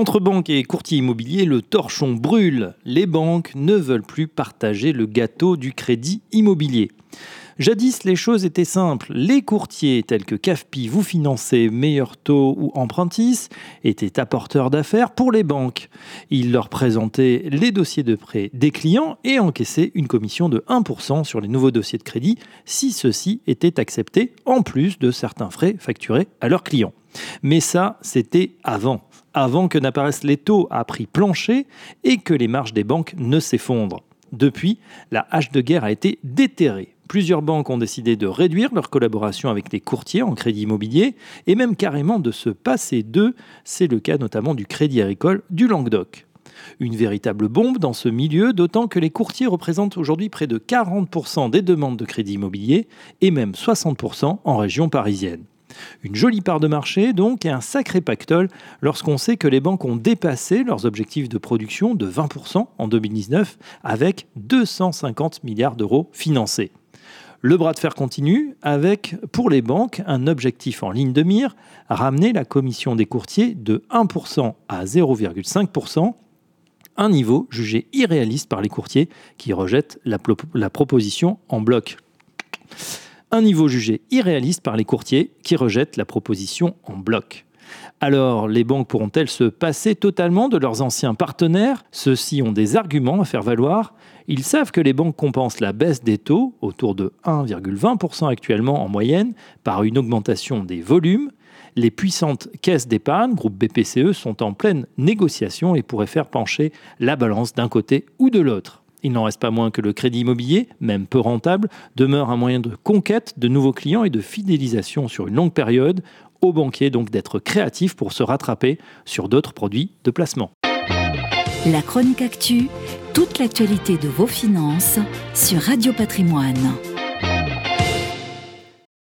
Entre banques et courtiers immobiliers, le torchon brûle. Les banques ne veulent plus partager le gâteau du crédit immobilier. Jadis, les choses étaient simples. Les courtiers tels que CAFPI vous finançaient meilleurs taux ou empruntis étaient apporteurs d'affaires pour les banques. Ils leur présentaient les dossiers de prêt des clients et encaissaient une commission de 1% sur les nouveaux dossiers de crédit si ceux-ci étaient acceptés en plus de certains frais facturés à leurs clients. Mais ça, c'était avant avant que n'apparaissent les taux à prix plancher et que les marges des banques ne s'effondrent. Depuis, la hache de guerre a été déterrée. Plusieurs banques ont décidé de réduire leur collaboration avec les courtiers en crédit immobilier et même carrément de se passer d'eux. C'est le cas notamment du Crédit Agricole du Languedoc. Une véritable bombe dans ce milieu, d'autant que les courtiers représentent aujourd'hui près de 40% des demandes de crédit immobilier et même 60% en région parisienne. Une jolie part de marché donc et un sacré pactole lorsqu'on sait que les banques ont dépassé leurs objectifs de production de 20% en 2019 avec 250 milliards d'euros financés. Le bras de fer continue avec, pour les banques, un objectif en ligne de mire, ramener la commission des courtiers de 1% à 0,5%, un niveau jugé irréaliste par les courtiers qui rejettent la, proposition en bloc un niveau jugé irréaliste par les courtiers qui rejettent la proposition en bloc. Alors, les banques pourront-elles se passer totalement de leurs anciens partenaires? Ceux-ci ont des arguments à faire valoir. Ils savent que les banques compensent la baisse des taux, autour de 1,20% actuellement en moyenne, par une augmentation des volumes. Les puissantes caisses d'épargne, groupe BPCE, sont en pleine négociation et pourraient faire pencher la balance d'un côté ou de l'autre. Il n'en reste pas moins que le crédit immobilier, même peu rentable, demeure un moyen de conquête de nouveaux clients et de fidélisation sur une longue période, aux banquiers donc d'être créatifs pour se rattraper sur d'autres produits de placement. La chronique actu, toute l'actualité de vos finances sur Radio Patrimoine.